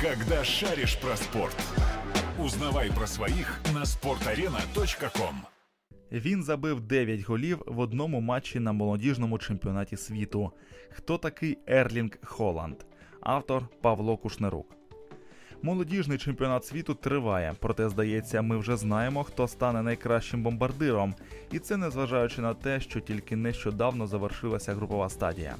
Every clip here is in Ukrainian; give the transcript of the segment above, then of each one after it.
когда шаришь про спорт. Узнавай про своих на sportarena.com. Він забив 9 голів в одному матчі на молодіжному чемпіонаті світу. Хто такий Ерлінг Холланд? Автор Павло Кушнерук. Молодіжний чемпіонат світу триває, проте здається, ми вже знаємо, хто стане найкращим бомбардиром, і це незважаючи на те, що тільки нещодавно завершилася групова стадія.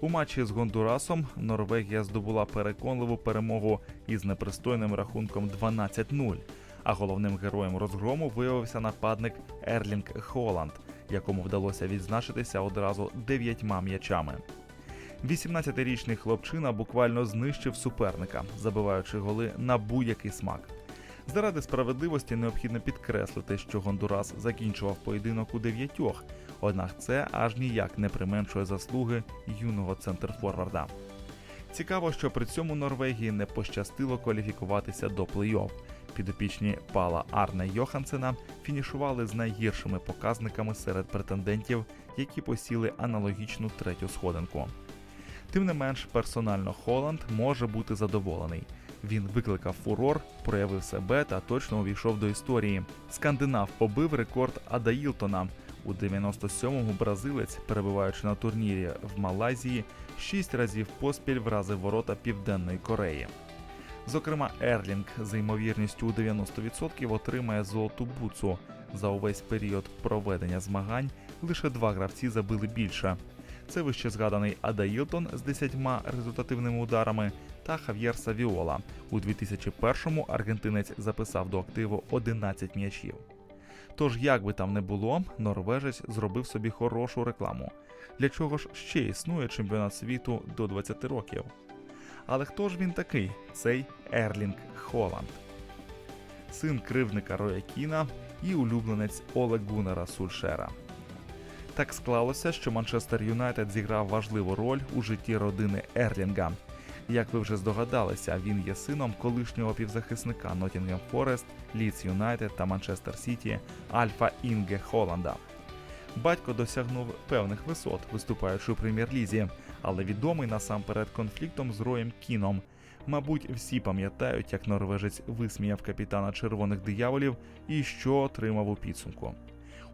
У матчі з Гондурасом Норвегія здобула переконливу перемогу із непристойним рахунком 12-0. А головним героєм розгрому виявився нападник Ерлінг Холланд, якому вдалося відзначитися одразу дев'ятьма м'ячами. 18-річний хлопчина буквально знищив суперника, забиваючи голи на будь-який смак. Заради справедливості необхідно підкреслити, що Гондурас закінчував поєдинок у дев'ятьох, однак це аж ніяк не применшує заслуги юного центрфорварда. Цікаво, що при цьому Норвегії не пощастило кваліфікуватися до плей-офф. Підопічні Пала Арне Йохансена фінішували з найгіршими показниками серед претендентів, які посіли аналогічну третю сходинку. Тим не менш, персонально Холланд може бути задоволений. Він викликав фурор, проявив себе та точно увійшов до історії. Скандинав побив рекорд Ада Ілтона. У 97-му бразилець, перебуваючи на турнірі в Малайзії, шість разів поспіль вразив ворота Південної Кореї. Зокрема, Ерлінг за ймовірністю у 90% отримає золоту буцу. За увесь період проведення змагань лише два гравці забили більше. Це вище згаданий Ада Ілтон з 10 результативними ударами та Хав'єр Савіола. У 2001-му аргентинець записав до активу 11 м'ячів. Тож, як би там не було, норвежець зробив собі хорошу рекламу. Для чого ж ще існує чемпіонат світу до 20 років? Але хто ж він такий? Цей Ерлінг Холланд? Син кривника Роя Кіна і улюбленець Оле Гунера Сульшера. Так склалося, що Манчестер Юнайтед зіграв важливу роль у житті родини Ерлінга. Як ви вже здогадалися, він є сином колишнього півзахисника Нотінгем Форест, Лідс Юнайтед та Манчестер Сіті Альфа Інге Холланда. Батько досягнув певних висот, виступаючи у прем'єр-лізі, але відомий насамперед конфліктом з Роєм Кіном. Мабуть, всі пам'ятають, як норвежець висміяв капітана червоних дияволів і що отримав у підсумку.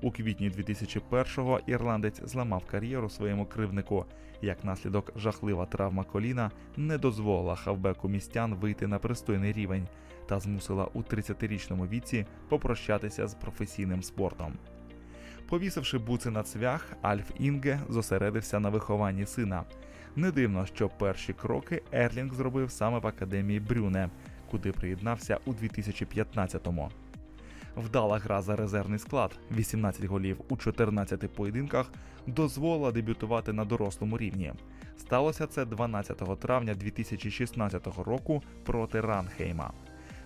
У квітні 2001-го ірландець зламав кар'єру своєму кривднику. Як наслідок жахлива травма коліна не дозволила хавбеку містян вийти на пристойний рівень та змусила у 30-річному віці попрощатися з професійним спортом. Повісивши буци на цвях, Альф Інге зосередився на вихованні сина. Не дивно, що перші кроки Ерлінг зробив саме в академії Брюне, куди приєднався у 2015-му. Вдала гра за резервний склад, 18 голів у 14 поєдинках, дозволила дебютувати на дорослому рівні. Сталося це 12 травня 2016 року проти Ранхейма.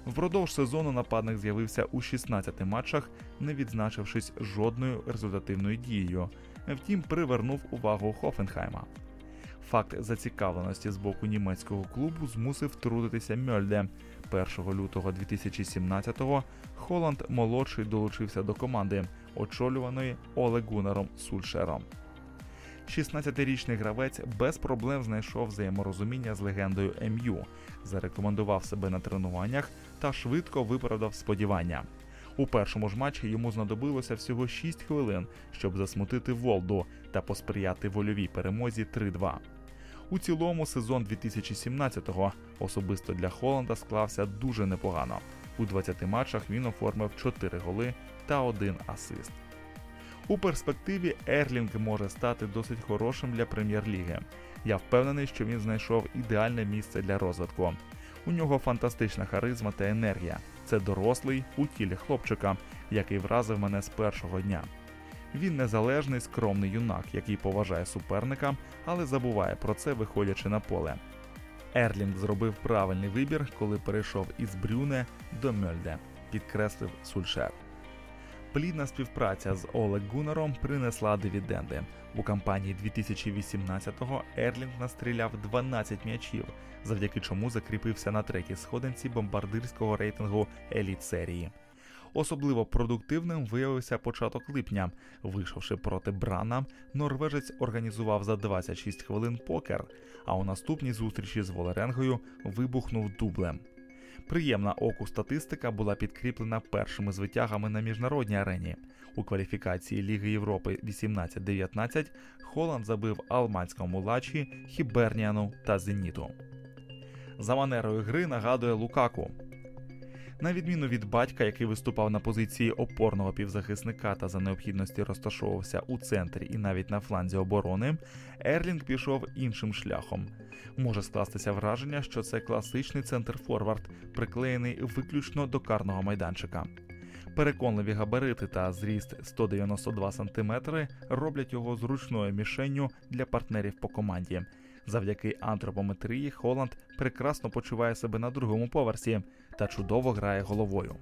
Впродовж сезону нападник з'явився у 16 матчах, не відзначившись жодною результативною дією. Втім, привернув увагу Хофенхайма. Факт зацікавленості з боку німецького клубу змусив трудитися Мьольде. 1 лютого 2017-го Холланд молодший долучився до команди, очолюваної Оле Гунером Сульшером. 16-річний гравець без проблем знайшов взаєморозуміння з легендою МЮ, зарекомендував себе на тренуваннях та швидко виправдав сподівання. У першому ж матчі йому знадобилося всього 6 хвилин, щоб засмутити Волду та посприяти вольовій перемозі 3-2. У цілому сезон 2017-го особисто для Холланда склався дуже непогано. У 20 матчах він оформив 4 голи та 1 асист. У перспективі Ерлінг може стати досить хорошим для прем'єр-ліги. Я впевнений, що він знайшов ідеальне місце для розвитку. У нього фантастична харизма та енергія. Це дорослий у тілі хлопчика, який вразив мене з першого дня. Він незалежний, скромний юнак, який поважає суперника, але забуває про це, виходячи на поле. Ерлінг зробив правильний вибір, коли перейшов із Брюне до Мьольде, підкреслив Сульшер. Плідна співпраця з Олег Гунером принесла дивіденди. У кампанії 2018-го Ерлінг настріляв 12 м'ячів, завдяки чому закріпився на третій сходинці бомбардирського рейтингу еліт серії. Особливо продуктивним виявився початок липня. Вийшовши проти Брана, норвежець організував за 26 хвилин покер, а у наступній зустрічі з Волеренгою вибухнув дублем. Приємна оку статистика була підкріплена першими звитягами на міжнародній арені. У кваліфікації Ліги Європи 18-19 Холланд забив Алманському Лачі, Хіберніану та Зеніту. За манерою гри нагадує Лукаку. На відміну від батька, який виступав на позиції опорного півзахисника та за необхідності розташовувався у центрі і навіть на фланзі оборони, Ерлінг пішов іншим шляхом. Може скластися враження, що це класичний центр Форвард, приклеєний виключно до карного майданчика. Переконливі габарити та зріст 192 см роблять його зручною мішенню для партнерів по команді. Завдяки антропометрії Холланд прекрасно почуває себе на другому поверсі та чудово грає головою.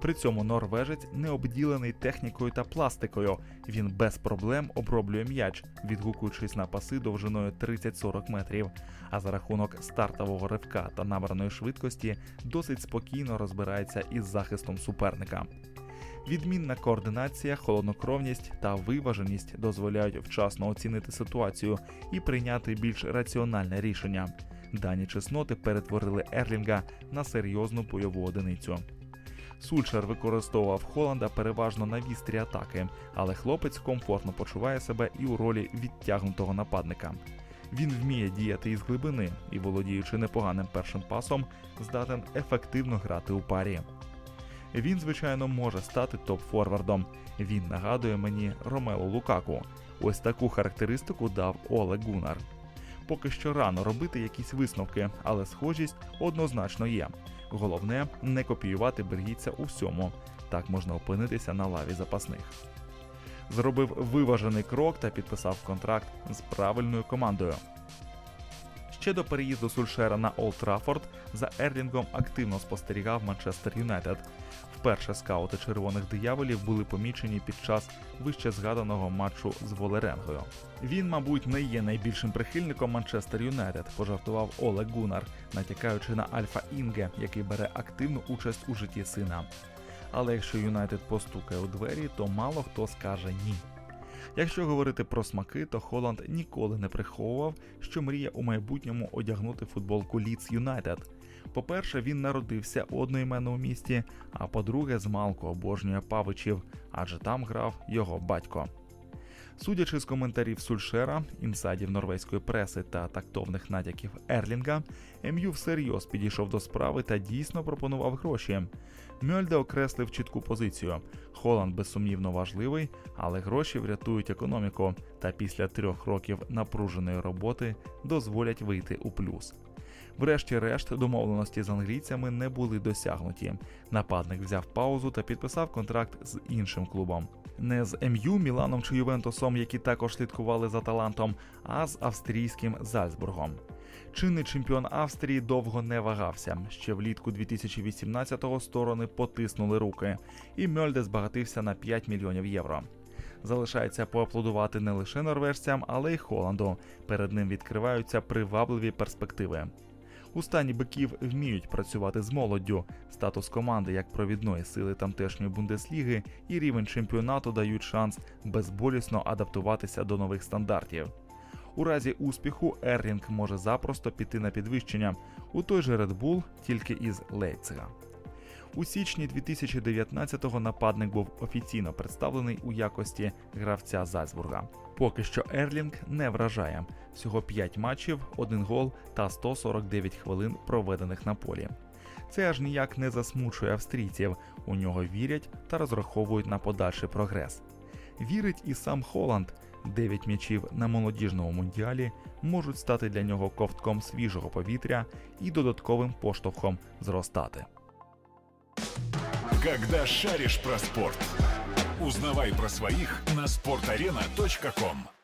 При цьому норвежець не обділений технікою та пластикою. Він без проблем оброблює м'яч, відгукуючись на паси довжиною 30-40 метрів. А за рахунок стартового ривка та набраної швидкості досить спокійно розбирається із захистом суперника. Відмінна координація, холоднокровність та виваженість дозволяють вчасно оцінити ситуацію і прийняти більш раціональне рішення. Дані чесноти перетворили Ерлінга на серйозну бойову одиницю. Сульшер використовував Холланда переважно на вістрі атаки, але хлопець комфортно почуває себе і у ролі відтягнутого нападника. Він вміє діяти із глибини і, володіючи непоганим першим пасом, здатен ефективно грати у парі. Він, звичайно, може стати топ-форвардом. Він нагадує мені Ромело Лукаку. Ось таку характеристику дав Оле Гунар. Поки що рано робити якісь висновки, але схожість однозначно є. Головне не копіювати бельгійця у всьому. Так можна опинитися на лаві запасних. Зробив виважений крок та підписав контракт з правильною командою. Ще до переїзду Сульшера на Олд Траффорд за Ерлінгом активно спостерігав Манчестер Юнайтед. Вперше скаути червоних дияволів були помічені під час вище згаданого матчу з Волеренгою. Він, мабуть, не є найбільшим прихильником Манчестер Юнайтед, пожартував Оле Гунар, натякаючи на Альфа Інге, який бере активну участь у житті сина. Але якщо Юнайтед постукає у двері, то мало хто скаже ні. Якщо говорити про смаки, то Холланд ніколи не приховував, що мріє у майбутньому одягнути футболку Ліц Юнайтед. По-перше, він народився у одноіменному місті, а по-друге, змалку обожнює павичів, адже там грав його батько. Судячи з коментарів Сульшера, інсайдів норвезької преси та тактовних натяків Ерлінга, МЮ всерйоз підійшов до справи та дійсно пропонував гроші. Мьольде окреслив чітку позицію. Холланд безсумнівно важливий, але гроші врятують економіку, та після трьох років напруженої роботи дозволять вийти у плюс. Врешті-решт, домовленості з англійцями не були досягнуті. Нападник взяв паузу та підписав контракт з іншим клубом. Не з МЮ, Міланом чи Ювентусом, які також слідкували за талантом, а з австрійським Зальцбургом. Чинний чемпіон Австрії довго не вагався. Ще влітку 2018-го сторони потиснули руки, і Мьольде збагатився на 5 мільйонів євро. Залишається поаплодувати не лише норвежцям, але й Холланду. Перед ним відкриваються привабливі перспективи. У стані биків вміють працювати з молоддю. Статус команди як провідної сили тамтешньої бундесліги і рівень чемпіонату дають шанс безболісно адаптуватися до нових стандартів. У разі успіху Ерлінг може запросто піти на підвищення у той же Red Bull, тільки із Лейпцига. У січні 2019-го нападник був офіційно представлений у якості гравця Зальцбурга. Поки що Ерлінг не вражає всього 5 матчів, 1 гол та 149 хвилин проведених на полі. Це аж ніяк не засмучує австрійців. У нього вірять та розраховують на подальший прогрес. Вірить і сам Холланд. 9 м'ячів на молодіжному мундіалі можуть стати для нього ковтком свіжого повітря і додатковим поштовхом зростати. Когда шаришь про спорт. Узнавай про своих на sportarena.com.